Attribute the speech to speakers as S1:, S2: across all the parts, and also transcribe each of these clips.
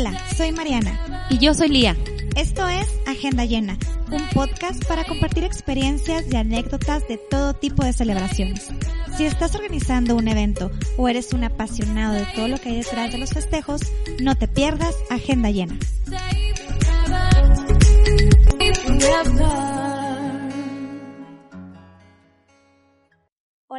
S1: Hola, soy Mariana.
S2: Y yo soy Lía.
S1: Esto es Agenda Llena, un podcast para compartir experiencias y anécdotas de todo tipo de celebraciones. Si estás organizando un evento o eres un apasionado de todo lo que hay detrás de los festejos, no te pierdas Agenda Llena.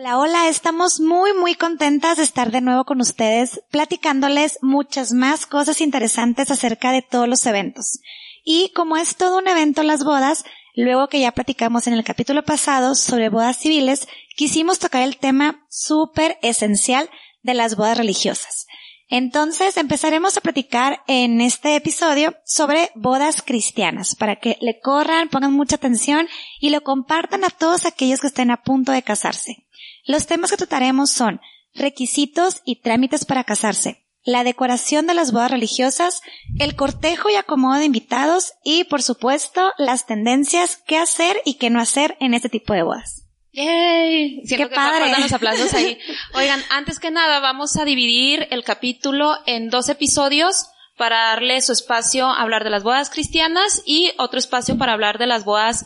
S1: Hola, hola, estamos muy, muy contentas de estar de nuevo con ustedes platicándoles muchas más cosas interesantes acerca de todos los eventos. Y como es todo un evento las bodas, luego que ya platicamos en el capítulo pasado sobre bodas civiles, quisimos tocar el tema súper esencial de las bodas religiosas. Entonces empezaremos a platicar en este episodio sobre bodas cristianas, para que le corran, pongan mucha atención y lo compartan a todos aquellos que estén a punto de casarse. Los temas que trataremos son requisitos y trámites para casarse, la decoración de las bodas religiosas, el cortejo y acomodo de invitados y, por supuesto, las tendencias, qué hacer y qué no hacer en este tipo de bodas.
S2: ¡Yay!
S1: ¡Qué padre!
S2: los aplausos ahí. Oigan, antes que nada vamos a dividir el capítulo en dos episodios para darle su espacio a hablar de las bodas cristianas y otro espacio para hablar de las bodas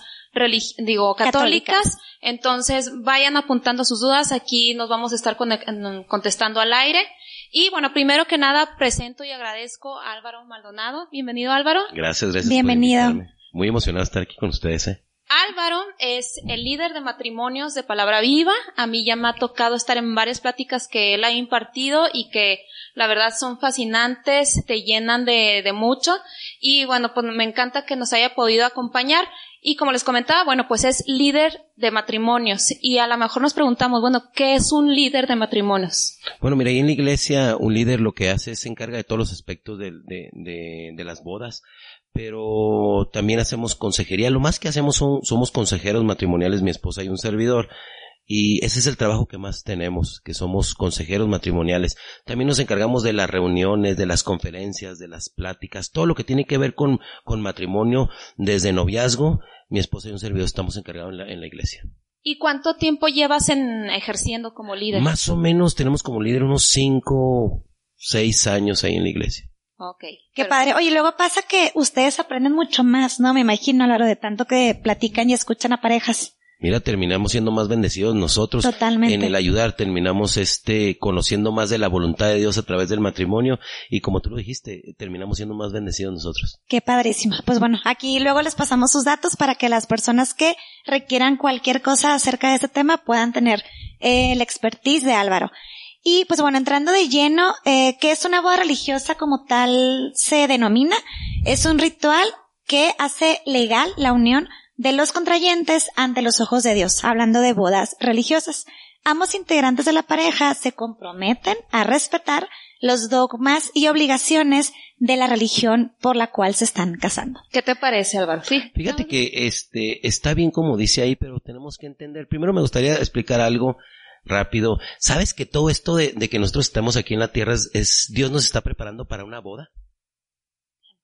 S2: digo, católicas. Entonces, vayan apuntando sus dudas. Aquí nos vamos a estar contestando al aire. Y bueno, primero que nada, presento y agradezco a Álvaro Maldonado. Bienvenido, Álvaro.
S3: Gracias, gracias.
S1: Bienvenido.
S3: Muy emocionado de estar aquí con ustedes, ¿eh?
S2: Álvaro es el líder de matrimonios de Palabra Viva. A mí ya me ha tocado estar en varias pláticas que él ha impartido y que la verdad son fascinantes, te llenan de, de mucho. Y bueno, pues me encanta que nos haya podido acompañar. Y como les comentaba, bueno, pues es líder de matrimonios. Y a lo mejor nos preguntamos, bueno, ¿qué es un líder de matrimonios?
S3: Bueno, mira, ahí en la iglesia un líder lo que hace es se encarga de todos los aspectos de, de, de, de las bodas pero también hacemos consejería. Lo más que hacemos son, somos consejeros matrimoniales, mi esposa y un servidor. Y ese es el trabajo que más tenemos, que somos consejeros matrimoniales. También nos encargamos de las reuniones, de las conferencias, de las pláticas, todo lo que tiene que ver con, con matrimonio, desde noviazgo. Mi esposa y un servidor estamos encargados en la, en la iglesia.
S2: ¿Y cuánto tiempo llevas en ejerciendo como líder?
S3: Más o menos tenemos como líder unos cinco, seis años ahí en la iglesia.
S2: Ok.
S1: Qué padre. Oye, luego pasa que ustedes aprenden mucho más, ¿no? Me imagino a lo largo de tanto que platican y escuchan a parejas.
S3: Mira, terminamos siendo más bendecidos nosotros.
S1: Totalmente.
S3: En el ayudar terminamos este conociendo más de la voluntad de Dios a través del matrimonio y como tú lo dijiste, terminamos siendo más bendecidos nosotros.
S1: Qué padrísimo. Pues bueno, aquí luego les pasamos sus datos para que las personas que requieran cualquier cosa acerca de este tema puedan tener eh, el expertise de Álvaro. Y pues bueno, entrando de lleno, eh, ¿qué es una boda religiosa como tal se denomina? Es un ritual que hace legal la unión de los contrayentes ante los ojos de Dios, hablando de bodas religiosas. Ambos integrantes de la pareja se comprometen a respetar los dogmas y obligaciones de la religión por la cual se están casando.
S2: ¿Qué te parece, Álvaro? Sí.
S3: Fíjate que este está bien como dice ahí, pero tenemos que entender. Primero me gustaría explicar algo rápido. ¿Sabes que todo esto de, de que nosotros estamos aquí en la tierra es, es, Dios nos está preparando para una boda?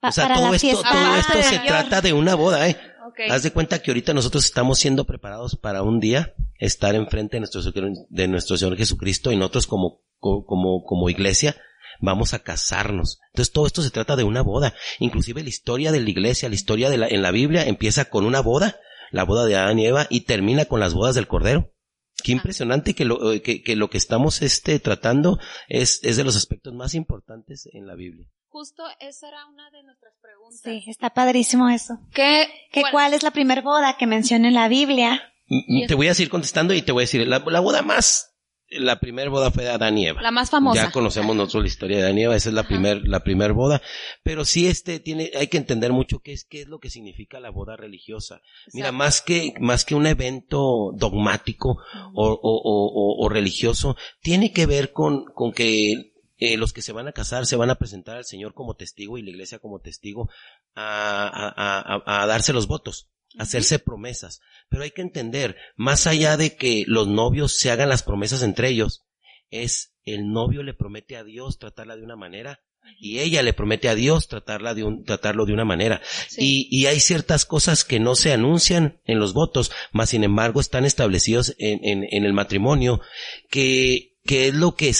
S3: O sea,
S1: para
S3: todo
S1: la
S3: esto, todo esto se trata de una boda, ¿eh?
S2: Okay.
S3: Haz de cuenta que ahorita nosotros estamos siendo preparados para un día estar enfrente de nuestro, de nuestro Señor Jesucristo y nosotros como, como, como iglesia vamos a casarnos. Entonces todo esto se trata de una boda. Inclusive la historia de la iglesia, la historia de la, en la Biblia empieza con una boda, la boda de Adán y Eva, y termina con las bodas del Cordero. Qué impresionante que lo eh, que, que lo que estamos este tratando es, es de los aspectos más importantes en la Biblia.
S2: Justo esa era una de nuestras preguntas.
S1: Sí, está padrísimo eso.
S2: ¿Qué,
S1: ¿Qué,
S2: cuál-
S1: ¿Cuál es la primer boda que menciona en la Biblia?
S3: Mm, Te voy a seguir contestando y te voy a decir, la, la boda más, la primera boda fue de Adán y Eva.
S2: La más famosa.
S3: Ya conocemos nosotros la historia de Adán y Eva, esa es la
S2: Ajá.
S3: primer, la primer boda. Pero sí este tiene, hay que entender mucho qué es, qué es lo que significa la boda religiosa. Mira, más que, más que un evento dogmático o, o, o, o- o religioso, tiene que ver con, con que eh, los que se van a casar se van a presentar al Señor como testigo y la iglesia como testigo a, a, a, a darse los votos, a hacerse promesas. Pero hay que entender, más allá de que los novios se hagan las promesas entre ellos, es el novio le promete a Dios tratarla de una manera y ella le promete a Dios tratarla de un, tratarlo de una manera.
S2: Sí.
S3: Y, y hay ciertas cosas que no se anuncian en los votos, mas sin embargo están establecidos en, en, en el matrimonio, que, que es lo que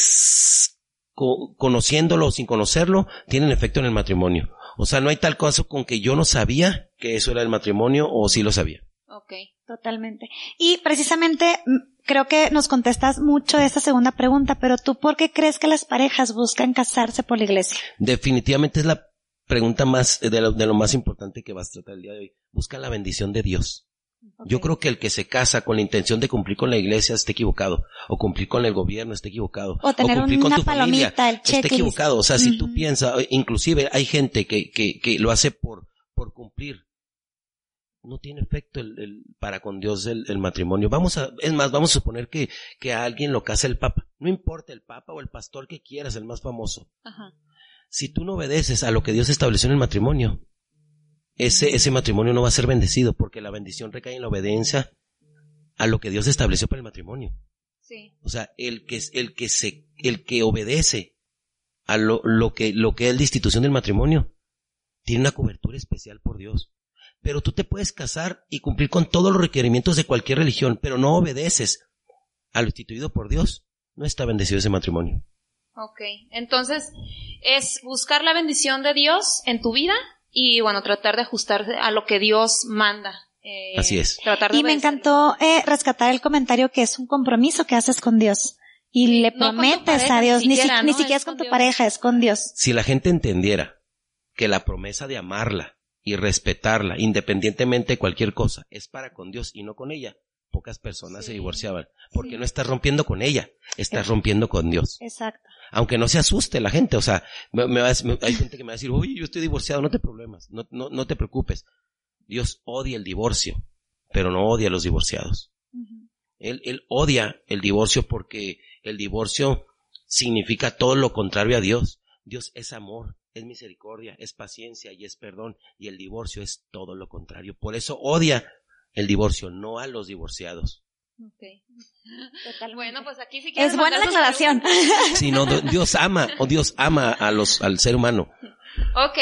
S3: conociéndolo o sin conocerlo, tienen efecto en el matrimonio. O sea, no hay tal cosa con que yo no sabía que eso era el matrimonio o sí lo sabía.
S1: Ok, totalmente. Y precisamente mm, creo que nos contestas mucho esta segunda pregunta, pero tú ¿por qué crees que las parejas buscan casarse por la iglesia?
S3: Definitivamente es la pregunta más, de lo, de lo más importante que vas a tratar el día de hoy. Buscan la bendición de Dios. Yo creo que el que se casa con la intención de cumplir con la iglesia está equivocado, o cumplir con el gobierno está equivocado,
S1: o, tener
S3: cumplir
S1: una
S3: con tu
S1: palomita,
S3: familia
S1: el
S3: está equivocado. O sea, si tú piensas, inclusive hay gente que, que, que lo hace por, por cumplir. No tiene efecto el, el para con Dios el, el, matrimonio. Vamos a, es más, vamos a suponer que, que a alguien lo casa el Papa. No importa el Papa o el pastor que quieras, el más famoso. Ajá. Si tú no obedeces a lo que Dios estableció en el matrimonio, ese, ese matrimonio no va a ser bendecido porque la bendición recae en la obediencia a lo que Dios estableció para el matrimonio.
S2: Sí.
S3: O sea, el que, el que se, el que obedece a lo, lo que, lo que es la institución del matrimonio, tiene una cobertura especial por Dios. Pero tú te puedes casar y cumplir con todos los requerimientos de cualquier religión, pero no obedeces a lo instituido por Dios, no está bendecido ese matrimonio.
S2: Ok, entonces es buscar la bendición de Dios en tu vida y bueno, tratar de ajustarse a lo que Dios manda.
S3: Eh, Así es.
S1: y me encantó eh, rescatar el comentario que es un compromiso que haces con Dios. Y le prometes a Dios, ni siquiera, ni siquiera es con, tu pareja, es con Dios.
S3: Si la gente entendiera que la promesa de amarla y respetarla, independientemente de cualquier cosa, es para con Dios y no con ella, pocas personas se divorciaban. Porque no estás rompiendo con ella, estás rompiendo con Dios.
S1: Exacto
S3: aunque no se asuste la gente, o sea, me, me, hay gente que me va a decir, uy, yo estoy divorciado, no te problemas, no, no, no te preocupes. Dios odia el divorcio, pero no odia a los divorciados. él, él odia el divorcio porque el divorcio significa todo lo contrario a Dios. Dios es amor, es misericordia, es paciencia y es perdón, y el divorcio es todo lo contrario. Por eso odia el divorcio, no a los divorciados.
S2: Okay. Bueno, pues aquí sí
S1: Es buena declaración.
S3: Sí, no, Dios ama, o Dios ama a los, al ser humano.
S2: Ok,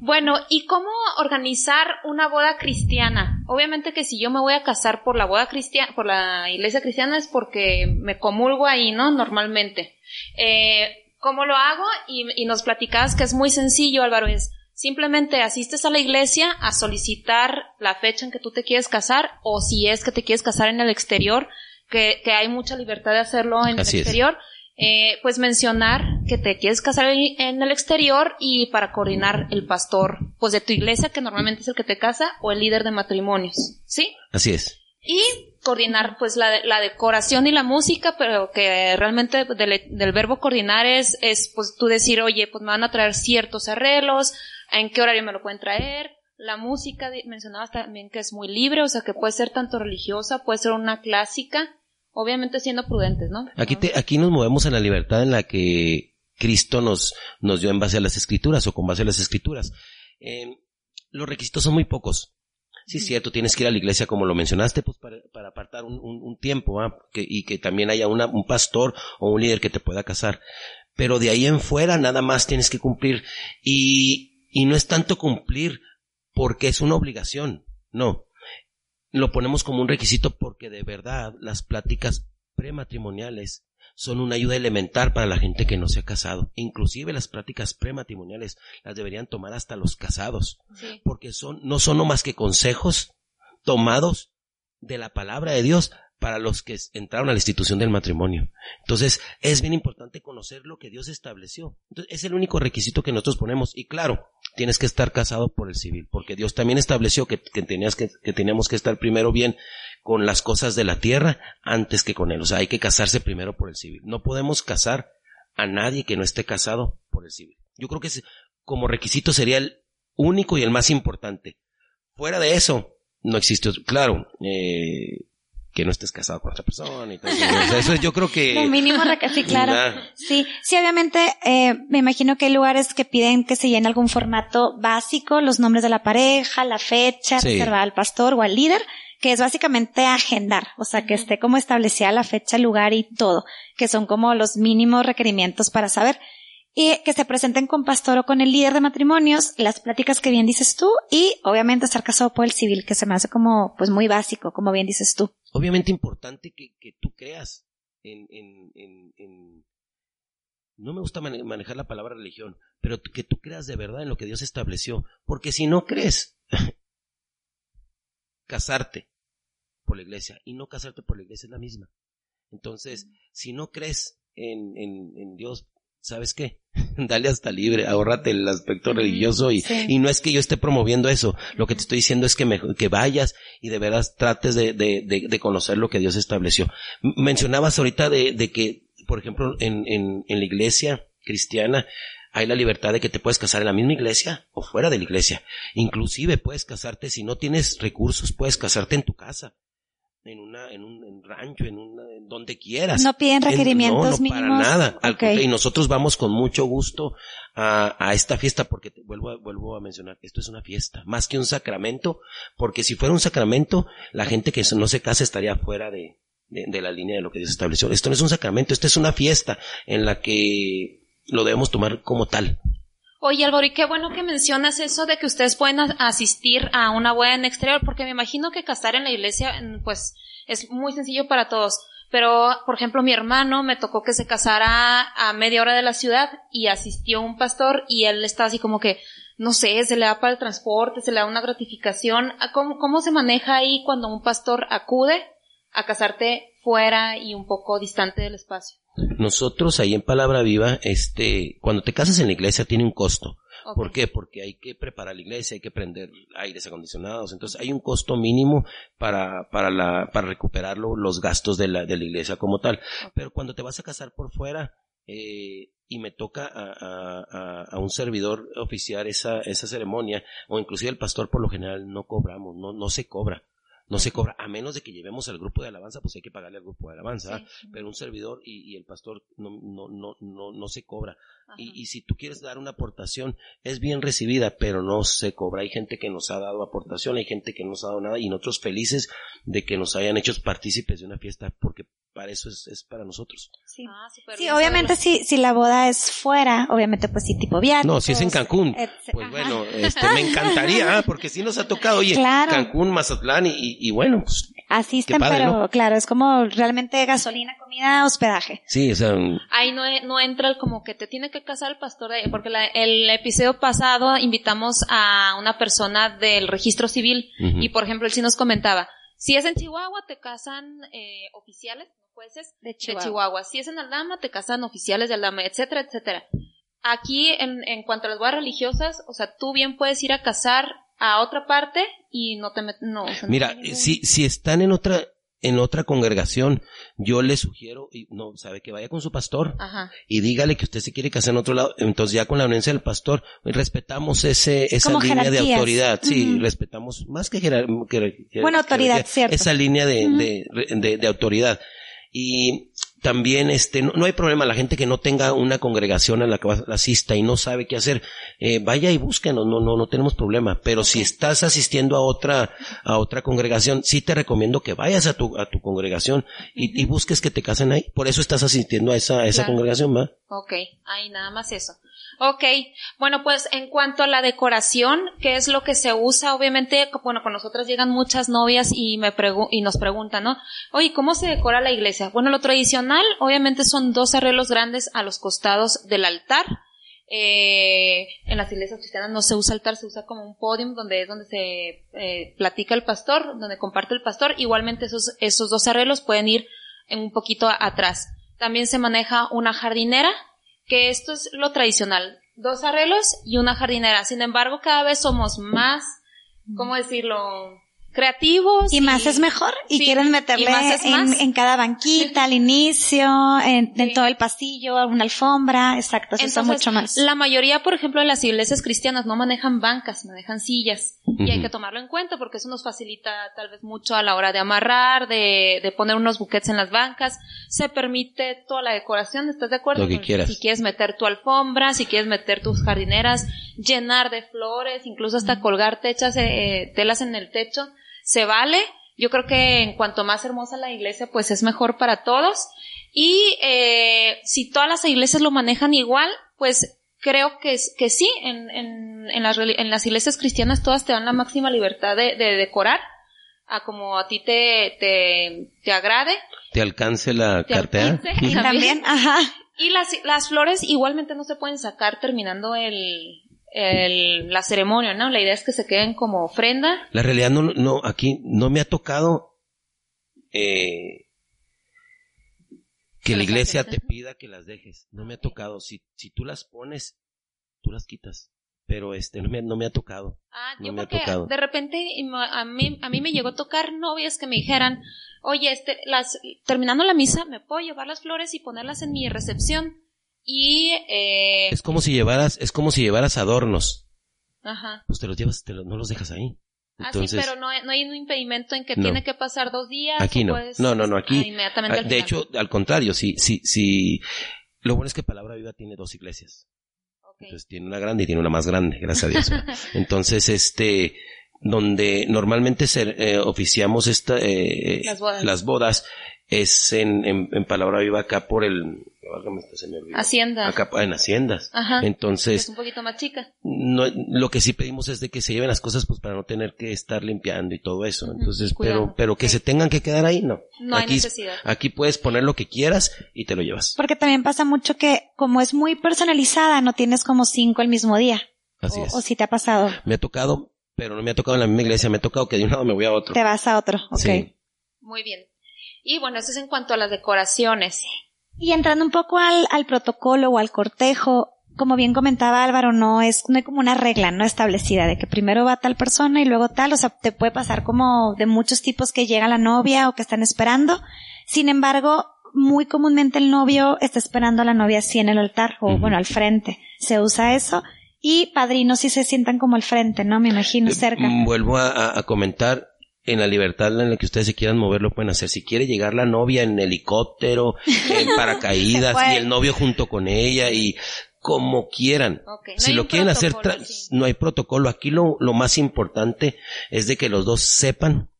S2: bueno, ¿y cómo organizar una boda cristiana? Obviamente que si yo me voy a casar por la boda cristiana, por la iglesia cristiana es porque me comulgo ahí, ¿no? Normalmente. Eh, ¿Cómo lo hago? Y, y nos platicabas que es muy sencillo, Álvaro, es Simplemente asistes a la iglesia a solicitar la fecha en que tú te quieres casar o si es que te quieres casar en el exterior, que, que hay mucha libertad de hacerlo en el exterior. Eh, pues mencionar que te quieres casar en el exterior y para coordinar el pastor, pues de tu iglesia, que normalmente es el que te casa, o el líder de matrimonios, ¿sí?
S3: Así es.
S2: Y coordinar pues la, la decoración y la música, pero que realmente del, del verbo coordinar es, es pues tú decir, oye, pues me van a traer ciertos arreglos, en qué horario me lo pueden traer. La música, mencionabas también que es muy libre, o sea que puede ser tanto religiosa, puede ser una clásica, obviamente siendo prudentes, ¿no?
S3: Aquí, te, aquí nos movemos en la libertad en la que Cristo nos, nos dio en base a las escrituras o con base a las escrituras. Eh, los requisitos son muy pocos. Sí, es cierto, tienes que ir a la iglesia como lo mencionaste, pues para, apartar un, tiempo que, y que también haya una, un pastor o un líder que te pueda casar. Pero de ahí en fuera nada más tienes que cumplir. Y, y no es tanto cumplir porque es una obligación, no. Lo ponemos como un requisito porque de verdad las pláticas prematrimoniales son una ayuda elemental para la gente que no se ha casado. Inclusive las prácticas prematrimoniales las deberían tomar hasta los casados, porque son no son no más que consejos tomados de la palabra de Dios para los que entraron a la institución del matrimonio. Entonces, es bien importante conocer lo que Dios estableció. Entonces, es el único requisito que nosotros ponemos. Y claro, tienes que estar casado por el civil, porque Dios también estableció que, tenías que, que teníamos que estar primero bien con las cosas de la tierra antes que con Él. O sea, hay que casarse primero por el civil. No podemos casar a nadie que no esté casado por el civil. Yo creo que como requisito sería el único y el más importante. Fuera de eso, no existe Claro, eh, que no estés casado con otra persona y todo eso. eso yo creo que...
S1: Lo mínimo, sí, claro. Sí, sí, obviamente, eh, me imagino que hay lugares que piden que se llene algún formato básico, los nombres de la pareja, la fecha, reservada al pastor o al líder, que es básicamente agendar, o sea, que esté como establecida la fecha, el lugar y todo, que son como los mínimos requerimientos para saber y que se presenten con pastor o con el líder de matrimonios, las pláticas que bien dices tú y obviamente estar casado por el civil, que se me hace como pues muy básico, como bien dices tú.
S3: Obviamente importante que, que tú creas en, en, en, no me gusta manejar la palabra religión, pero que tú creas de verdad en lo que Dios estableció. Porque si no crees, casarte por la iglesia y no casarte por la iglesia es la misma. Entonces, si no crees en, en, en Dios, ¿sabes qué? Dale hasta libre, ahórrate el aspecto religioso y, y no es que yo esté promoviendo eso. Lo que te estoy diciendo es que, me, que vayas y de verdad trates de, de, de, de conocer lo que Dios estableció. Mencionabas ahorita de, de que por ejemplo, en, en, en la iglesia cristiana hay la libertad de que te puedes casar en la misma iglesia o fuera de la iglesia. Inclusive puedes casarte si no tienes recursos, puedes casarte en tu casa, en una, en un rancho, en en donde quieras.
S1: No piden requerimientos
S3: no, no, Para nada. Y nosotros vamos con mucho gusto a, a esta fiesta porque vuelvo, a, vuelvo a mencionar, esto es una fiesta, más que un sacramento, porque si fuera un sacramento, la gente que no se casa estaría fuera de, de, la línea de lo que Dios estableció. Esto no es un sacramento, esto es una fiesta en la que lo debemos tomar como tal.
S2: Oye, Álvaro, y qué bueno que mencionas eso de que ustedes pueden asistir a una boda en exterior, porque me imagino que casar en la iglesia, pues, es muy sencillo para todos. Pero, por ejemplo, mi hermano me tocó que se casara a media hora de la ciudad y asistió un pastor y él estaba así como que, no sé, se le da para el transporte, se le da una gratificación. ¿Cómo, cómo se maneja ahí cuando un pastor acude a casarte fuera y un poco distante del espacio.
S3: Nosotros ahí en Palabra Viva, este, cuando te casas en la iglesia tiene un costo. ¿Por qué? Porque hay que preparar la iglesia, hay que prender aires acondicionados, entonces hay un costo mínimo para, para la, para recuperarlo, los gastos de la, de la iglesia como tal. Pero cuando te vas a casar por fuera, eh, y me toca a, a, a, un servidor oficiar esa, esa ceremonia, o inclusive el pastor por lo general no cobramos, no, no se cobra no se cobra, a menos de que llevemos al grupo de alabanza, pues hay que pagarle al grupo de alabanza, pero un servidor y, el pastor no, no, no, no, no se cobra. Y, y, si tú quieres dar una aportación, es bien recibida, pero no se cobra. Hay gente que nos ha dado aportación, hay gente que no nos ha dado nada, y nosotros felices de que nos hayan hecho partícipes de una fiesta, porque para eso es, es para nosotros.
S1: Sí, ah, sí obviamente si, si la boda es fuera, obviamente pues sí, tipo viaje.
S3: No, si es en Cancún, pues bueno, este, me encantaría, ¿ah? porque sí nos ha tocado, oye, Cancún, Mazatlán y, y, bueno, pues.
S1: Asisten, pero claro, es como realmente gasolina, comida, hospedaje.
S3: Sí, o sea.
S2: Ahí no, no entra el como que te tiene que casar el pastor, de, porque la, el episodio pasado invitamos a una persona del registro civil y por ejemplo él sí nos comentaba, si es en Chihuahua te casan eh, oficiales, jueces de Chihuahua. Si es en Aldama, te casan oficiales de Aldama, etcétera, etcétera. Aquí, en, en cuanto a las bodas religiosas, o sea, tú bien puedes ir a casar a otra parte y no te no,
S3: Mira, si, si están en otra, en otra congregación, yo le sugiero, y no, sabe que vaya con su pastor y dígale que usted se quiere casar en otro lado, entonces ya con la audiencia del pastor, respetamos ese, esa línea de autoridad, sí, respetamos más que,
S1: jerarquía. bueno, autoridad, cierto.
S3: Esa línea de, de, de, de autoridad y también este no, hay problema la gente que no tenga una congregación a la que asista y no sabe qué hacer eh, vaya y búsquenos no no no tenemos problema pero si estás asistiendo a otra a otra congregación sí te recomiendo que vayas a tu a tu congregación y, busques que te casen ahí por eso estás asistiendo a esa a esa congregación va
S2: okay ahí nada más eso Ok, bueno, pues en cuanto a la decoración, ¿qué es lo que se usa? Obviamente, bueno, con nosotras llegan muchas novias y me y nos preguntan, ¿no? Oye, ¿cómo se decora la iglesia? Bueno, lo tradicional, obviamente, son dos arreglos grandes a los costados del altar. Eh, en las iglesias cristianas no se usa altar, se usa como un podium donde es donde se eh, platica el pastor, donde comparte el pastor. Igualmente esos, esos dos arreglos pueden ir en un poquito atrás. También se maneja una jardinera que esto es lo tradicional, dos arreglos y una jardinera. Sin embargo, cada vez somos más, ¿cómo decirlo? Creativos.
S1: Y, más es mejor. Y quieren meterle en, cada banquita, al inicio, en, todo el pasillo, una alfombra, exacto, eso mucho más.
S2: La mayoría, por ejemplo, de las iglesias cristianas no manejan bancas, manejan sillas. Y hay que tomarlo en cuenta porque eso nos facilita tal vez mucho a la hora de amarrar, de, de poner unos buquetes en las bancas. Se permite toda la decoración, ¿estás de acuerdo?
S3: Lo que quieras.
S2: Si quieres meter tu alfombra, si quieres meter tus jardineras, llenar de flores, incluso hasta colgar techas, eh, telas en el techo se vale. Yo creo que en cuanto más hermosa la iglesia, pues es mejor para todos. Y eh, si todas las iglesias lo manejan igual, pues creo que, que sí, en, en, en, las, en las iglesias cristianas todas te dan la máxima libertad de, de decorar a como a ti te, te, te agrade.
S3: Te alcance la
S2: te
S3: cartera.
S2: también, ajá. Y las, las flores igualmente no se pueden sacar terminando el, el, la ceremonia, ¿no? La idea es que se queden como ofrenda.
S3: La realidad no, no, aquí no me ha tocado eh, que la iglesia te pida que las dejes. No me ha tocado. Si, si tú las pones, tú las quitas. Pero este, no me, no me ha tocado.
S2: Ah,
S3: No
S2: yo
S3: me ha tocado.
S2: de repente a mí, a mí me llegó a tocar novias que me dijeran, oye, este, las, terminando la misa, ¿me puedo llevar las flores y ponerlas en mi recepción? Y, eh,
S3: Es como si llevaras, es como si llevaras adornos.
S2: ajá.
S3: Pues te los llevas, te los- no los dejas ahí.
S2: Ah, sí, pero no, hay- no hay un impedimento en que
S3: No.
S2: tiene que pasar dos días.
S3: Aquí no.
S2: puedes,
S3: No, no, no, aquí-
S2: ah, inmediatamente
S3: ah, de hecho, al contrario, si, si, si, lo bueno es que Palabra Viva tiene dos iglesias.
S2: Ok.
S3: Entonces tiene una grande y tiene una más grande, gracias a Dios. Entonces, este, donde normalmente se, eh, oficiamos esta, eh,
S2: Las bodas.
S3: las bodas es en, en, en Palabra Viva acá por el, válgame, esto se me olvidó.
S2: Hacienda.
S3: Acá en Haciendas.
S2: Ajá. es
S3: Entonces,
S2: un poquito más chica.
S3: no, lo que sí pedimos es de que se lleven las cosas pues para no tener que estar limpiando y todo eso. Entonces,
S2: cuidado.
S3: pero, pero que se tengan que quedar ahí, no.
S2: No hay
S3: aquí,
S2: necesidad.
S3: aquí puedes poner lo que quieras y te lo llevas.
S1: Porque también pasa mucho que como es muy personalizada, no tienes como cinco el mismo día.
S3: Así
S1: o,
S3: es.
S1: o si te ha pasado,
S3: Me ha tocado, pero no me ha tocado en la misma iglesia, me ha tocado que de un lado me voy a otro.
S1: te vas a otro. Ok.
S3: Sí.
S2: Muy bien. Y bueno, eso es en cuanto a las decoraciones.
S1: Y entrando un poco al, al protocolo o al cortejo, como bien comentaba Álvaro, no es, no hay como una regla no establecida de que primero va tal persona y luego tal, o sea, te puede pasar como de muchos tipos que llega la novia o que están esperando. Sin embargo, muy comúnmente el novio está esperando a la novia así en el altar o bueno, al frente. Se usa eso. Y padrinos sí se sientan como al frente, ¿no? Me imagino cerca.
S3: Mm, Vuelvo a- a comentar, en la libertad en la que ustedes se quieran mover lo pueden hacer. Si quiere llegar la novia en helicóptero, en paracaídas y el novio junto con ella y como quieran.
S2: No
S3: si lo quieren hacer,
S2: sí.
S3: no hay protocolo. Aquí lo, lo más importante es de que los dos sepan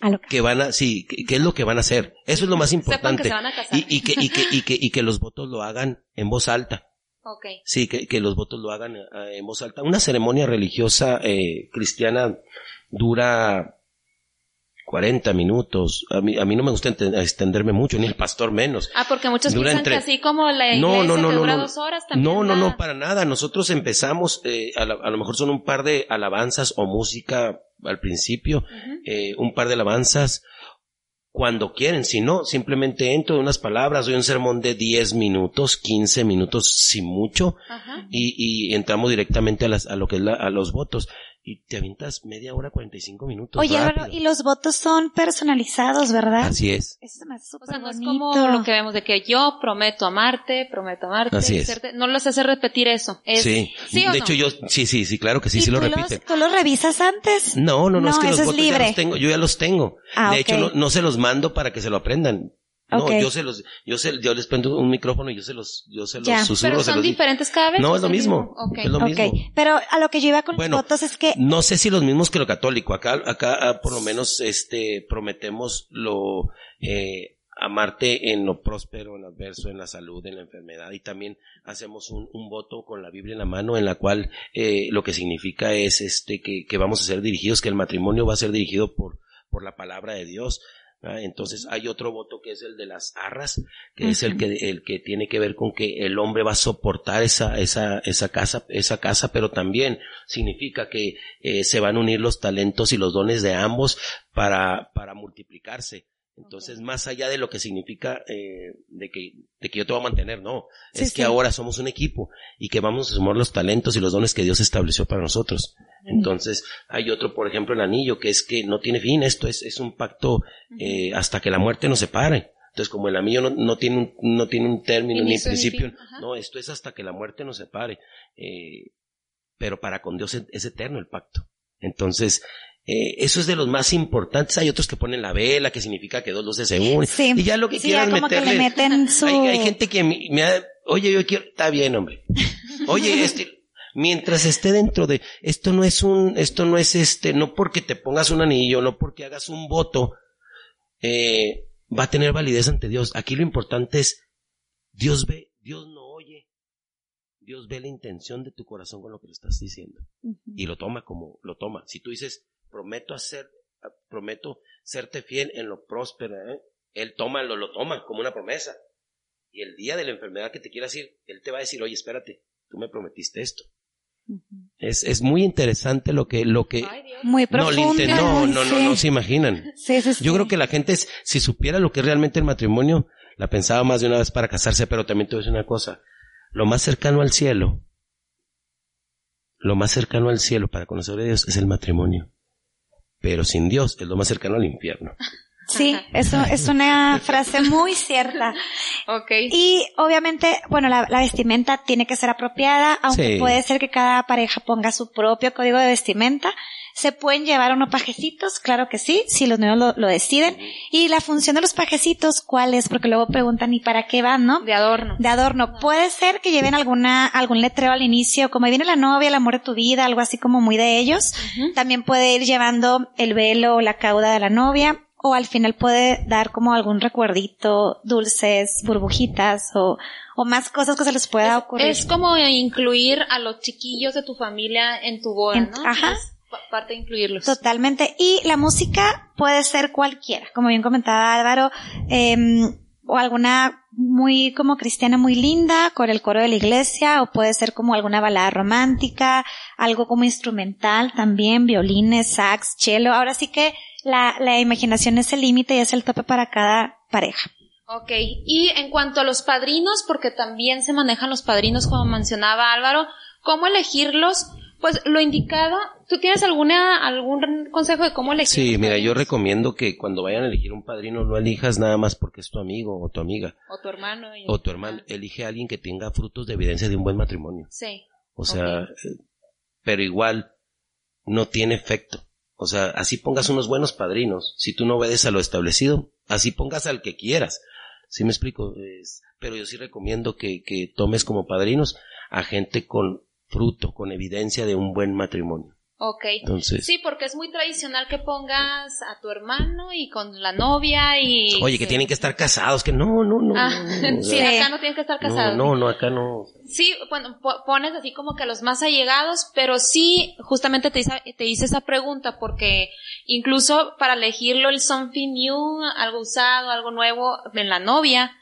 S1: A lo que-
S3: que van a, sí, que- qué es lo que van a hacer. Eso es lo más
S2: que
S3: importante.
S2: se van a casar.
S3: Y, y que, y que, y que, y que los votos lo hagan en voz alta.
S2: Ok.
S3: Sí, que, que los votos lo hagan eh, en voz alta. Una ceremonia religiosa eh, cristiana dura 40 minutos. A mí, a mí no me gusta extenderme mucho, ni el pastor menos.
S2: Ah, porque muchos
S3: Dura
S2: piensan
S3: entre-
S2: que así como la iglesia
S3: No, no, no,
S2: que
S3: no,
S2: dura
S3: no.
S2: dos horas también.
S3: No, no, no, para nada. Nosotros empezamos, eh, a, la- a lo mejor son un par de alabanzas o música al principio, eh, un par de alabanzas cuando quieren, si no, simplemente entro de unas palabras, doy un sermón de 10 minutos, 15 minutos, si mucho,
S2: Ajá.
S3: y, y entramos directamente a, las, a lo que es la- a los votos. Y te avientas media hora, 45 minutos.
S1: Oye,
S3: rápido.
S1: Álvaro, y los votos son personalizados, ¿verdad?
S3: Así es.
S1: Eso me hace
S2: O sea, no es
S1: bonito.
S2: como lo que vemos de que yo prometo amarte, prometo amarte.
S3: Así es.
S2: serte- No los hace repetir eso. Es,
S3: sí.
S2: ¿sí o
S3: de
S2: no?
S3: hecho, yo, sí, sí, sí, claro que sí,
S1: ¿Y
S3: sí lo
S1: tú los-
S3: repiten.
S1: ¿Tú los revisas antes?
S3: No, no, no,
S1: No,
S3: es que los
S1: es
S3: votos ya
S1: libre.
S3: los tengo, yo ya los tengo.
S1: Ah,
S3: de hecho, no, no se los mando para que se lo aprendan. No, yo se los, yo se, yo les prendo un micrófono y yo se los, yo se los
S1: Ya.
S3: susurro.
S2: Pero son
S3: los-
S2: diferentes cada vez.
S3: No,
S2: ¿o
S3: es lo mismo.
S2: Ok.
S3: Es lo
S1: ok,
S3: mismo.
S1: pero a lo que yo iba con
S3: Bueno,
S1: los votos es que
S3: No sé si los mismos que lo católico. Acá, acá, ah, por lo menos, este, prometemos lo, eh, amarte en lo próspero, en lo adverso, en la salud, en la enfermedad. Y también hacemos un, un voto con la Biblia en la mano, en la cual, eh, lo que significa es, este, que, que vamos a ser dirigidos, que el matrimonio va a ser dirigido por, por la palabra de Dios. ¿Ah? Entonces hay otro voto que es el de las arras, que es el que, el que tiene que ver con que el hombre va a soportar esa, esa, esa casa, esa casa, pero también significa que eh, se van a unir los talentos y los dones de ambos para, para multiplicarse. Entonces, más allá de lo que significa eh, de que de que yo te voy a mantener, no,
S1: Sí,
S3: es que
S1: sí.
S3: ahora somos un equipo y que vamos a sumar los talentos y los dones que Dios estableció para nosotros. Entonces, hay otro, por ejemplo, el anillo, que es que no tiene fin, esto es, es un pacto eh, hasta que la muerte nos separe. Entonces, como el anillo no, no tiene un, no tiene un término ni principio, no, esto es hasta que la muerte nos separe. Eh, pero para con Dios es, es eterno el pacto. Entonces, eh, eso es de los más importantes. Hay otros que ponen la vela, que significa que dos luces se unen.
S1: sí,
S3: Y ya lo que
S1: sí,
S3: quieran
S1: como que le
S3: meterle.
S1: meten su
S3: Hay, hay gente que me, me ha- oye, yo quiero, está bien, hombre. Oye, este, mientras esté dentro de, esto no es un, esto no es este, no porque te pongas un anillo, no porque hagas un voto, eh, va a tener validez ante Dios. Aquí lo importante es, Dios ve, Dios no oye, Dios ve la intención de tu corazón con lo que le estás diciendo y lo toma como lo toma. Si tú dices, prometo hacer, prometo serte fiel en lo próspero, ¿eh? él toma, lo, lo toma como una promesa. Y el día de la enfermedad que te quieras ir, él te va a decir, oye, espérate, tú me prometiste esto. Es, es muy interesante lo que, lo que,
S2: Ay.
S1: Muy
S3: no, no, no, no,
S1: sí.
S3: no se imaginan.
S1: Sí, sí, sí.
S3: Yo creo que la gente, es- si supiera lo que es realmente el matrimonio, la pensaba más de una vez para casarse, pero también te voy a decir una cosa. Lo más cercano al cielo, lo más cercano al cielo para conocer a Dios es el matrimonio. Pero sin Dios es lo más cercano al infierno.
S1: Sí, eso es una frase muy cierta.
S2: Ok.
S1: Y obviamente, bueno, la, la vestimenta tiene que ser apropiada, aunque
S3: Sí.
S1: puede ser que cada pareja ponga su propio código de vestimenta. Se pueden llevar unos pajecitos, claro que sí, si los niños lo, lo deciden. Y la función de los pajecitos, ¿cuál es? Porque luego preguntan, ¿y para qué van, no?
S2: De adorno.
S1: De adorno. Puede ser que lleven alguna, algún letrero al inicio, como viene la novia, el amor de tu vida, algo así como muy de ellos. También puede ir llevando el velo o la cauda de la novia, o al final puede dar como algún recuerdito, dulces, burbujitas, o, o más cosas que se les pueda ocurrir.
S2: Es como incluir a los chiquillos de tu familia en tu boda,
S1: En-
S2: ¿no?
S1: ajá.
S2: Es pa- parte de incluirlos.
S1: Totalmente. Y la música puede ser cualquiera, como bien comentaba Álvaro, em, o alguna muy como cristiana muy linda con el coro de la iglesia, o puede ser como alguna balada romántica, algo como instrumental también, violines, sax, cello. Ahora sí que la, la imaginación es el límite y es el tope para cada pareja.
S2: Ok, y en cuanto a los padrinos, porque también se manejan los padrinos, como mencionaba Álvaro, ¿cómo elegirlos? Pues lo indicado, ¿tú tienes alguna, algún consejo de cómo elegir?
S3: Sí, mira, yo recomiendo que cuando vayan a elegir un padrino no elijas nada más porque es tu amigo o tu amiga
S2: O tu hermano. y-
S3: o tu hermano. Elige a alguien que tenga frutos de evidencia de un buen matrimonio.
S2: Sí.
S3: O sea, eh, pero igual no tiene efecto. O sea, así pongas unos buenos padrinos. Si tú no obedeces a lo establecido, así pongas al que quieras. ¿Sí me explico? Es- pero yo sí recomiendo que, que tomes como padrinos a gente con fruto, con evidencia de un buen matrimonio.
S2: Ok.
S3: Entonces,
S2: Sí, porque es muy tradicional que pongas a tu hermano y con la novia y...
S3: oye, que tienen que estar casados, que no, no, no.
S2: Ah,
S3: no,
S2: sí,
S3: sea,
S2: acá no tienen que estar casados.
S3: no, no, acá no.
S2: Sí, bueno, po- pones así como que a los más allegados, pero sí, justamente te hice, te hice esa pregunta porque incluso para elegirlo el something new, algo usado, algo nuevo en la novia,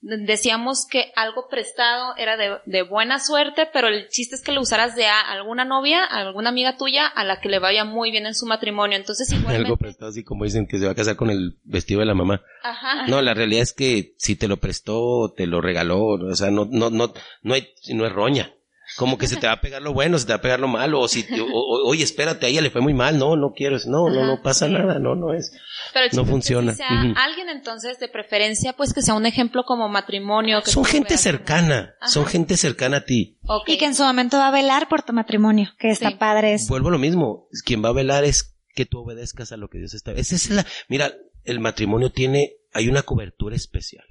S2: decíamos que algo prestado era de, de buena suerte, pero el chiste es que lo usaras de a alguna novia, a alguna amiga tuya, a la que le vaya muy bien en su matrimonio. Entonces igualmente...
S3: Algo prestado así como dicen que se va a casar con el vestido de la mamá.
S2: Ajá.
S3: No, la realidad es que si te lo prestó, te lo regaló, o sea, no, no, no, no hay, no es roña. Como que se te va a pegar lo bueno, se te va a pegar lo malo, o si, te- o- o- oye, espérate, a ella le fue muy mal, no, no quiero, no, no, no pasa
S2: sí.
S3: nada, no, no es.
S2: Pero el
S3: no funciona.
S2: alguien entonces de preferencia, pues que sea un ejemplo como matrimonio. Que
S3: Son gente cercana,
S2: Ajá.
S3: son gente cercana a ti.
S1: Y que en su momento va a velar por tu matrimonio, que está
S2: Sí.
S1: padre eso.
S3: Vuelvo a lo mismo, quien va a velar es que tú obedezcas a lo que Dios está. Esa es la, mira, el matrimonio tiene, hay una cobertura especial.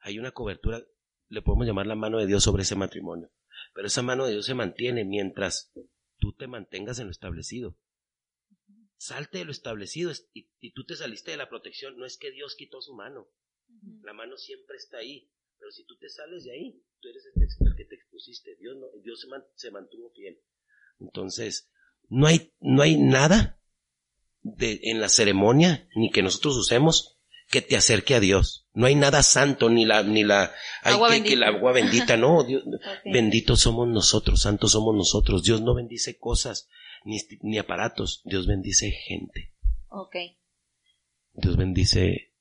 S3: Hay una cobertura, le podemos llamar la mano de Dios sobre ese matrimonio. Pero esa mano de Dios se mantiene mientras tú te mantengas en lo establecido. Salte de lo establecido es- y, y tú te saliste de la protección. No es que Dios quitó su mano. La mano siempre está ahí. Pero si tú te sales de ahí, tú eres el, que te expusiste. Dios, no, Dios se, man- se mantuvo fiel. Entonces, no hay, no hay nada de, en la ceremonia, ni que nosotros usemos, que te acerque a Dios. No hay nada santo, ni la, ni la, hay
S2: Agua
S3: que, que la agua bendita, no, Dios, benditos somos nosotros, santos somos nosotros. Dios no bendice cosas, ni, ni aparatos, Dios bendice gente.
S2: Ok.
S3: Dios bendice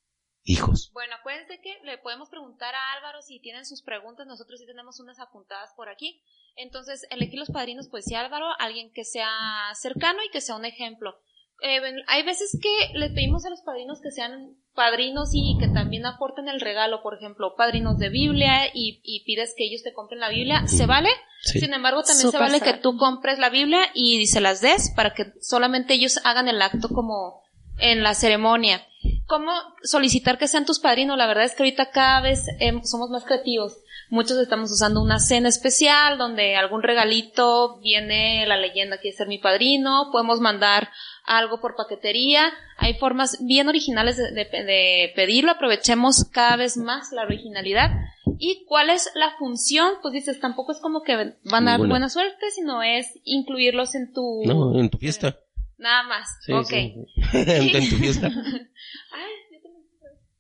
S3: hijos.
S2: Bueno, acuérdense que le podemos preguntar a Álvaro si tienen sus preguntas. Nosotros sí tenemos unas apuntadas por aquí. Entonces, elegir los padrinos, pues sí, Álvaro, alguien que sea cercano y que sea un ejemplo. Eh, hay veces que le pedimos a los padrinos que sean padrinos y que también aporten el regalo, por ejemplo, padrinos de Biblia y, y pides que ellos te compren la Biblia. ¿Se vale?
S3: Sí.
S2: Sin embargo, también se vale que tú compres la Biblia y se las des para que solamente ellos hagan el acto como en la ceremonia. ¿Cómo solicitar que sean tus padrinos? La verdad es que ahorita cada vez em, somos más creativos. Muchos estamos usando una cena especial donde algún regalito viene la leyenda quiere ser mi padrino. Podemos mandar algo por paquetería. Hay formas bien originales de, de- de pedirlo. Aprovechemos cada vez más la originalidad. ¿Y cuál es la función? Pues dices, tampoco es como que van a dar buena suerte, sino es incluirlos en tu...
S3: No, en tu fiesta.
S2: Nada más.
S3: Sí,
S2: ok.
S3: sí. en tu fiesta.
S2: Ay, yo también-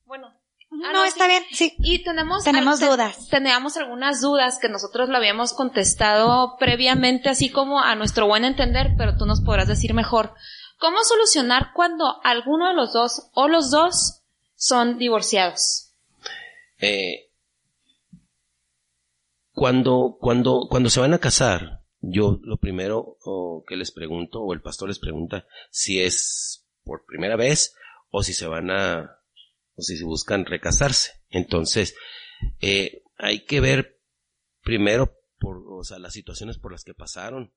S2: Bueno, Ah,
S1: no,
S2: no,
S1: está
S2: sí.
S1: bien, sí.
S2: Y tenemos,
S1: Tenemos
S2: te-
S1: dudas.
S2: Teníamos algunas dudas que nosotros lo habíamos contestado previamente, así como a nuestro buen entender, pero tú nos podrás decir mejor. ¿Cómo solucionar cuando alguno de los dos o los dos son divorciados?
S3: Eh, cuando, cuando, cuando se van a casar, yo lo primero que les pregunto, o el pastor les pregunta, si es por primera vez o si se van a, o si se buscan recasarse. Entonces, eh, hay que ver primero por, o sea, las situaciones por las que pasaron.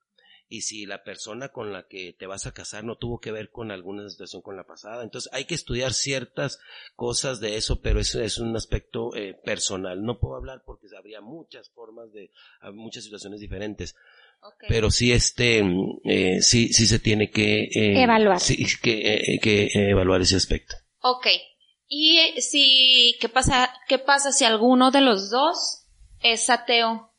S3: Y si la persona con la que te vas a casar no tuvo que ver con alguna situación con la pasada. Entonces hay que estudiar ciertas cosas de eso, pero eso es un aspecto eh, personal. No puedo hablar porque habría muchas formas de, ah, muchas situaciones diferentes. Pero sí, este, eh, sí, sí se tiene que eh,
S1: Evaluar.
S3: Sí, que, eh, que evaluar ese aspecto.
S2: Ok. Y si, ¿qué pasa, qué pasa si alguno de los dos es ateo?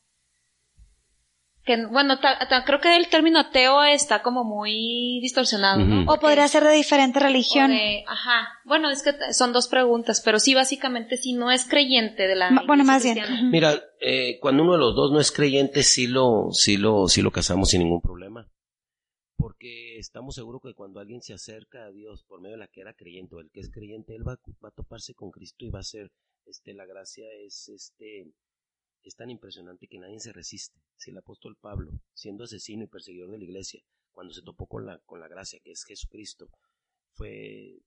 S2: Que, bueno, ta- ta- creo que el término ateo está como muy distorsionado.
S1: O podría ser de diferente religión.
S2: de- ajá. Bueno, es que son dos preguntas, pero sí, básicamente, si no es creyente de la.
S1: Ma- bueno, más bien.
S2: cristiana.
S3: Mira, eh, cuando uno de los dos no es creyente, sí lo, sí lo, sí lo casamos sin ningún problema. Porque estamos seguros que cuando alguien se acerca a Dios por medio de la que era creyente o el que es creyente, él va, va a toparse con Cristo y va a ser, este, la gracia es, este, es tan impresionante que nadie se resiste. Si el apóstol Pablo, siendo asesino y perseguidor de la iglesia, cuando se topó con la, con la gracia que es Jesucristo, fue,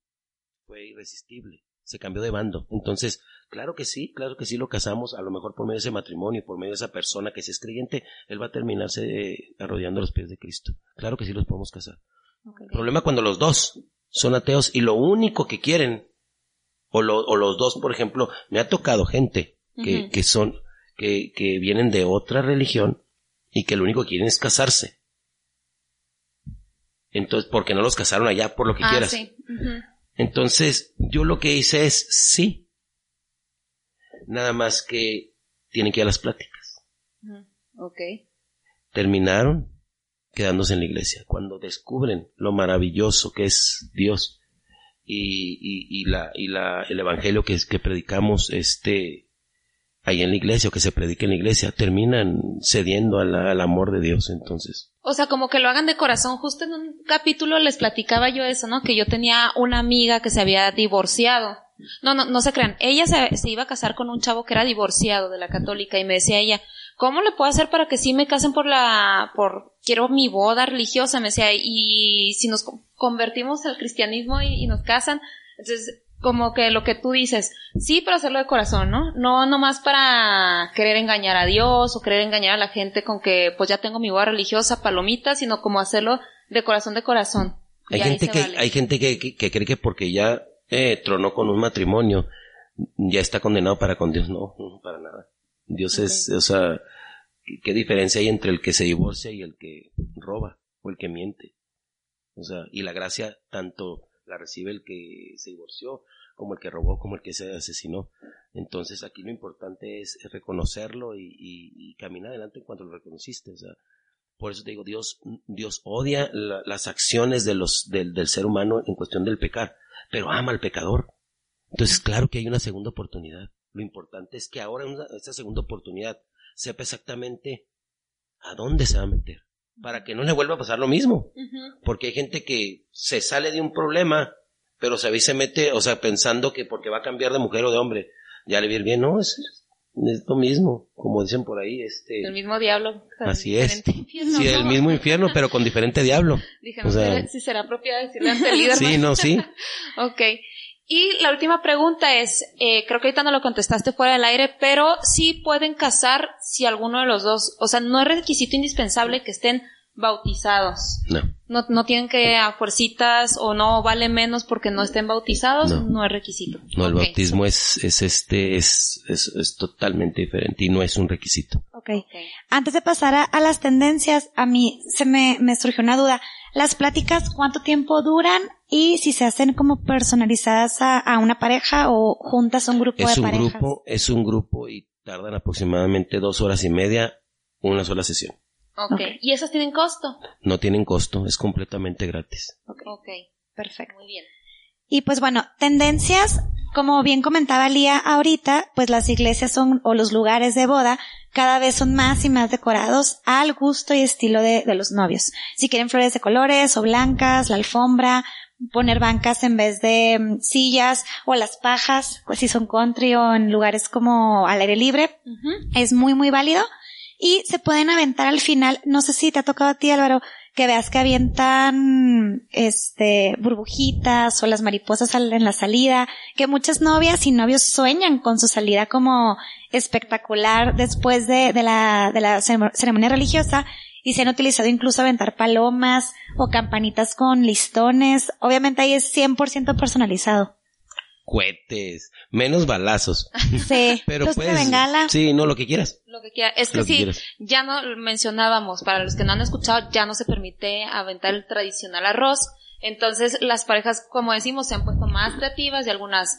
S3: fue irresistible. Se cambió de bando. Entonces, claro que sí, claro que sí lo casamos, a lo mejor por medio de ese matrimonio, por medio de esa persona que si es creyente, él va a terminarse eh, arrodillando los pies de Cristo. Claro que sí los podemos casar. El problema cuando los dos son ateos y lo único que quieren, o, lo- o los dos, por ejemplo, me ha tocado gente que, que son, que, que vienen de otra religión y que lo único que quieren es casarse. Entonces, porque no los casaron allá por lo que
S2: Ah,
S3: quieras.
S2: sí.
S3: Entonces, yo lo que hice es sí. Nada más que tienen que ir a las pláticas.
S2: Ok.
S3: Terminaron quedándose en la iglesia. Cuando descubren lo maravilloso que es Dios y, y, y la, y la, el evangelio que, es, que predicamos este, ahí en la iglesia o que se predica en la iglesia, terminan cediendo al amor de Dios. Entonces,
S2: O sea, como que lo hagan de corazón. Justo en un capítulo les platicaba yo eso, ¿no? Que yo tenía una amiga que se había divorciado. No, no, no se crean. Ella se, se iba a casar con un chavo que era divorciado de la católica y me decía ella, ¿cómo le puedo hacer para que sí me casen por la, por, quiero mi boda religiosa? Me decía, y si nos co- convertimos al cristianismo y, y nos casan, entonces, como que lo que tú dices, sí, pero hacerlo de corazón, ¿no? No nomás para querer engañar a Dios o querer engañar a la gente con que pues ya tengo mi boda religiosa, palomita, sino como hacerlo de corazón de corazón.
S3: hay gente que,
S2: vale.
S3: hay gente que, que, que cree que porque ya eh, tronó con un matrimonio, ya está condenado para con Dios. No, no, para nada. Dios es, o sea, ¿qué, qué diferencia hay entre el que se divorcia y el que roba o el que miente? O sea, y la gracia tanto la recibe el que se divorció como el que robó, como el que se asesinó. Entonces aquí lo importante es reconocerlo y, caminar adelante en cuanto lo reconociste. Por eso te digo, Dios, Dios odia la- las acciones del, ser humano en cuestión del pecar, pero ama al pecador. Entonces, claro que hay una segunda oportunidad. Lo importante es que ahora en esta segunda oportunidad sepa exactamente a dónde se va a meter, para que no le vuelva a pasar lo mismo. Porque hay gente que se sale de un problema, pero se, ve y se mete, o sea, pensando que porque va a cambiar de mujer o de hombre, ya le va a ir bien. No, es, es lo mismo, como dicen por ahí, este...
S2: El mismo diablo.
S3: Así es.
S2: Infierno,
S3: Sí, el mismo infierno, pero con diferente diablo.
S2: Dije,
S3: o sea-
S2: si será propia decirle líder.
S3: Sí, no, sí.
S2: Ok. Y la última pregunta es, eh, creo que ahorita no lo contestaste fuera del aire, pero sí pueden casar si alguno de los dos, o sea, no es requisito indispensable que estén bautizados.
S3: No.
S2: No, no tienen que a fuercitas o no vale menos porque no estén bautizados, no,
S3: No.
S2: es requisito.
S3: No, el bautismo es, es este, es, es, es totalmente diferente y no es un requisito.
S1: Ok.
S2: Ok.
S1: Antes de pasar a, a las tendencias, a mí se me, me surgió una duda. ¿Las pláticas cuánto tiempo duran y si se hacen como personalizadas a, a una pareja o juntas a un grupo
S3: Es
S1: de
S3: un
S1: parejas?
S3: grupo, es un grupo y tardan aproximadamente dos horas y media una sola sesión.
S2: ok.
S1: Ok.
S2: ¿Y esas tienen costo?
S3: No tienen costo, es completamente gratis.
S2: Ok.
S1: Perfecto.
S2: Muy bien.
S1: Y pues bueno, tendencias Como bien comentaba Lía ahorita, pues las iglesias son, o los lugares de boda, cada vez son más y más decorados al gusto y estilo de, de los novios. Si quieren flores de colores o blancas, la alfombra, poner bancas en vez de mm, sillas o las pajas, pues si son country o en lugares como al aire libre, es muy muy válido. Y se pueden aventar al final, no sé si te ha tocado a ti Álvaro, que veas que avientan este burbujitas o las mariposas en la salida, que muchas novias y novios sueñan con su salida como espectacular después de, de la, de la ceremonia religiosa y se han utilizado incluso aventar palomas o campanitas con listones. Obviamente ahí es 100% personalizado.
S3: Cohetes, menos balazos.
S1: Sí,
S3: pero
S1: pues, bengala.
S3: sí, no lo que quieras.
S2: Lo que quiera. Es que
S3: Lo
S2: sí,
S3: quieras.
S2: ya no mencionábamos, para los que no han escuchado, ya no se permite aventar el tradicional arroz. Entonces, las parejas, como decimos, se han puesto más creativas y algunas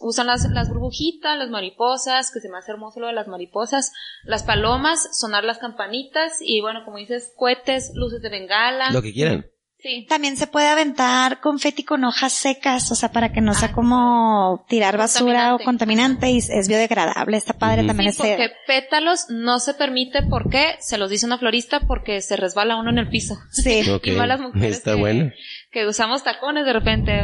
S2: usan las, las burbujitas, las mariposas, que se me hace hermoso lo de las mariposas, las palomas, sonar las campanitas y bueno, como dices, cohetes, luces de bengala.
S3: Lo que quieran.
S2: Sí.
S1: También se puede aventar confeti con hojas secas, o sea, para que no sea
S2: Ah,
S1: como tirar basura o
S2: Contaminante.
S1: y es biodegradable. Está padre también
S2: Sí,
S1: ese.
S2: porque pétalos no se permite porque se los dice una florista porque se resbala uno en el piso.
S1: Sí.
S2: Más las mujeres
S3: está
S2: que-
S3: bueno.
S2: Que usamos tacones de repente.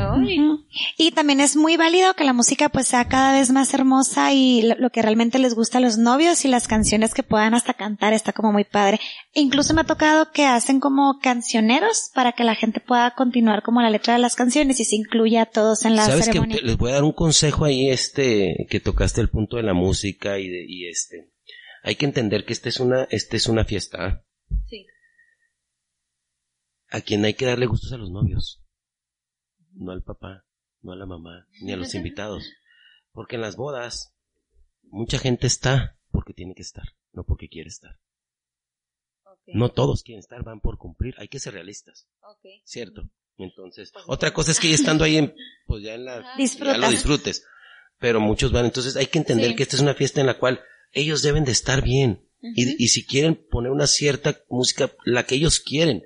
S1: Y también es muy válido que la música pues sea cada vez más hermosa y lo, lo que realmente les gusta a los novios y las canciones que puedan hasta cantar está como muy padre. Incluso me ha tocado que hacen como cancioneros para que la gente pueda continuar como la letra de las canciones y se incluya a todos en la
S3: ¿Sabes que
S1: ceremonia.
S3: te- les voy a dar un consejo ahí, este, que tocaste el punto de la música y de, y este. Hay que entender que esta es una, esta es una fiesta.
S2: sí.
S3: A quien hay que darle gustos a los novios. No al papá, no a la mamá, ni a los invitados. Porque en las bodas, mucha gente está porque tiene que estar, no porque quiere estar. No todos quieren estar, van por cumplir. Hay que ser realistas. ¿cierto? Entonces,
S2: Pues,
S3: otra cosa es que ya estando ahí, en, pues ya en la, ya lo disfrutes. Pero muchos van, entonces hay que entender
S2: Sí.
S3: que esta es una fiesta en la cual ellos deben de estar bien. Y, y si quieren poner una cierta música, la que ellos quieren,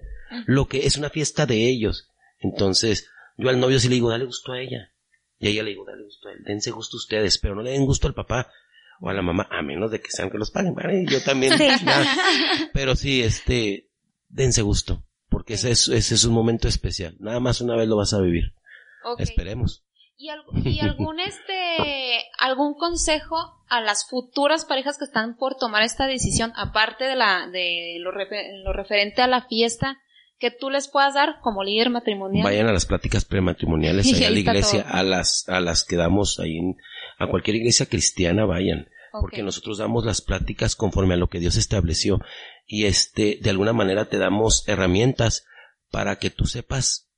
S3: lo que es una fiesta de ellos. Entonces, yo al novio sí le digo, dale gusto a ella. Y a ella le digo, dale gusto a él, dense gusto ustedes, pero no le den gusto al papá o a la mamá, a menos de que sean que los paguen, ¿vale? Yo también.
S1: Sí.
S3: Pero sí, este, dense gusto, porque ese es, ese es un momento especial. Nada más una vez lo vas a vivir. Esperemos.
S2: ¿Y, al- y algún este algún consejo a las futuras parejas que están por tomar esta decisión, aparte de la de lo, refe- lo referente a la fiesta, que tú les puedas dar como líder matrimonial?
S3: Vayan a las pláticas prematrimoniales allá a la iglesia,
S2: todo.
S3: a las, a las que damos ahí en, a cualquier iglesia cristiana vayan. Porque nosotros damos las pláticas conforme a lo que Dios estableció y este de alguna manera te damos herramientas para que tú sepas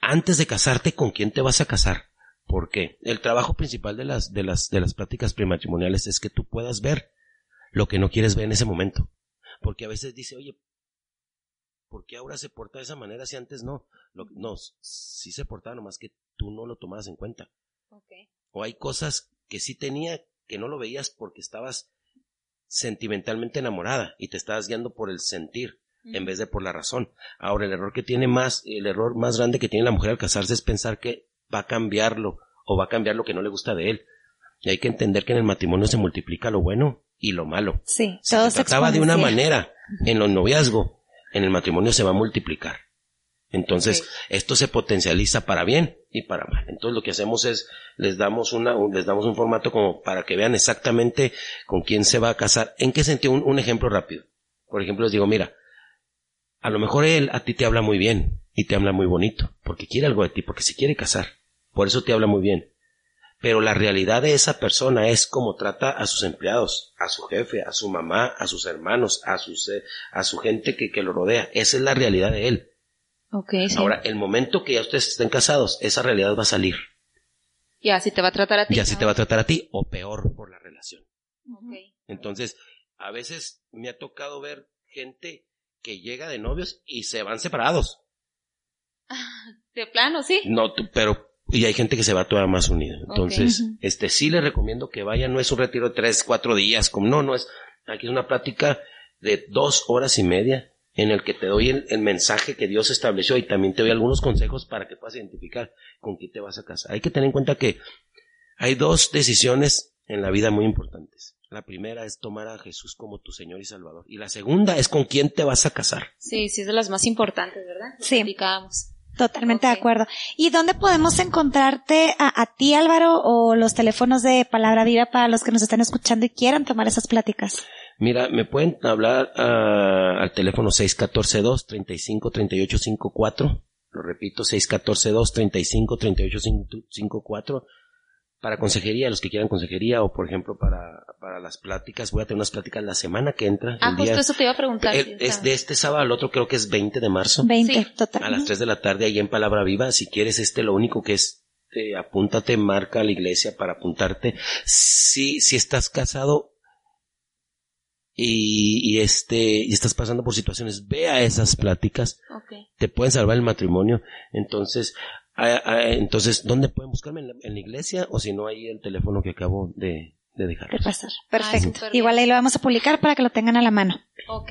S3: antes de casarte con quién te vas a casar. Porque el trabajo principal de las de las de las pláticas prematrimoniales es que tú puedas ver lo que no quieres ver en ese momento. Porque a veces dice, "Oye, ¿por qué ahora se porta de esa manera si antes no?" Lo- no, sí se portaba nomás que tú no lo tomabas en cuenta. O hay cosas que sí tenía que no lo veías porque estabas sentimentalmente enamorada y te estabas guiando por el sentir en vez de por la razón. Ahora el error que tiene más, el error más grande que tiene la mujer al casarse es pensar que va a cambiarlo o va a cambiar lo que no le gusta de él. Y hay que entender que en el matrimonio se multiplica lo bueno y lo malo.
S1: Sí,
S3: Si
S1: todo
S3: se
S1: se
S3: trataba de una manera en los noviazgo, en el matrimonio se va a multiplicar. Entonces, esto se potencializa para bien y para mal. Entonces, lo que hacemos es, les damos una, un- les damos un formato como para que vean exactamente con quién se va a casar. ¿En qué sentido? Un, un ejemplo rápido. Por ejemplo, les digo, mira, a lo mejor él a ti te habla muy bien y te habla muy bonito, porque quiere algo de ti, porque se quiere casar. Por eso te habla muy bien. Pero la realidad de esa persona es como trata a sus empleados, a su jefe, a su mamá, a sus hermanos, a sus, a su gente que, que lo rodea. Esa es la realidad de él.
S2: Sí.
S3: Ahora, el momento que ya ustedes estén casados, esa realidad va a salir.
S2: y así te va a tratar a ti.
S3: Y así te va a tratar a ti, o peor por la relación.
S2: Ok.
S3: Entonces, a veces me ha tocado ver gente que llega de novios y se van separados.
S2: De plano, sí.
S3: No, pero, y hay gente que se va todavía más unida. Entonces, este, sí les recomiendo que vayan, no es un retiro de tres, cuatro días, como, no, no es, aquí es una plática de dos horas y media en el que te doy el, el mensaje que Dios estableció y también te doy algunos consejos para que puedas identificar con quién te vas a casar. Hay que tener en cuenta que Hay dos decisiones en la vida muy importantes. La primera es tomar a Jesús como tu Señor y Salvador. Y la segunda es con quién te vas a casar.
S2: Sí, sí, es de las más importantes, ¿verdad?
S1: Sí. Totalmente de acuerdo. ¿Y dónde podemos encontrarte a, a ti, Álvaro, o los teléfonos de Palabra Viva para los que nos están escuchando y quieran tomar esas pláticas?
S3: Mira, me pueden hablar ah, al teléfono 614-2-35-3854. Lo repito, 614-2-35-3854. Para consejería, los que quieran consejería, o por ejemplo para, para las pláticas. Voy a tener unas pláticas la semana que entra.
S2: Ah,
S3: el
S2: justo
S3: día-
S2: eso te iba a preguntar.
S3: el- es de este sábado al otro, creo que es 20 de marzo.
S1: 20,
S2: Sí.
S1: total.
S3: A las 3 de la tarde, ahí en Palabra Viva. Si quieres este, lo único que es, eh, apúntate, marca a la iglesia para apuntarte. Si, si estás casado y, y este, y estás pasando por situaciones, ve a esas pláticas,
S2: Ok.
S3: te pueden salvar el matrimonio. Entonces, a- a- entonces, ¿dónde pueden buscarme? ¿En la, en la iglesia? O si no, ahí el teléfono que acabo de, de dejar.
S1: De pasar. Perfecto.
S2: súper bien.
S1: Igual ahí lo vamos a publicar para que lo tengan a la mano.
S2: Ok.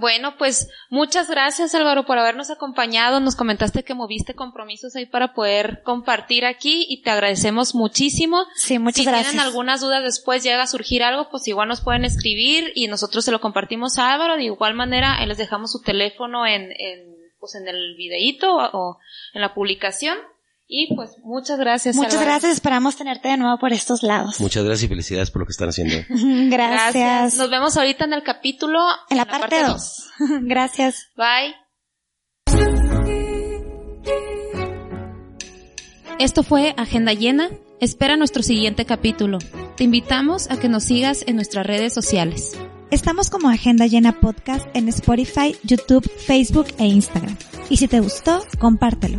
S2: Bueno, pues muchas gracias Álvaro por habernos acompañado. Nos comentaste que moviste compromisos ahí para poder compartir aquí y te agradecemos muchísimo.
S1: Sí, muchas
S2: si
S1: gracias.
S2: tienen algunas dudas después llega a surgir algo, pues igual nos pueden escribir y nosotros se lo compartimos a Álvaro. De igual manera, les dejamos su teléfono en, en, pues en el videíto o, o en la publicación. Y pues muchas gracias.
S1: Muchas
S2: Álvaro.
S1: gracias. Esperamos tenerte de nuevo por estos lados.
S3: Muchas gracias y felicidades por lo que están haciendo.
S1: Gracias.
S2: Nos vemos ahorita en el capítulo.
S1: En la parte 2. Gracias.
S2: Bye. Esto fue Agenda Llena. Espera nuestro siguiente capítulo. Te invitamos a que nos sigas en nuestras redes sociales.
S1: Estamos como Agenda Llena Podcast en Spotify, YouTube, Facebook e Instagram. Y si te gustó, compártelo.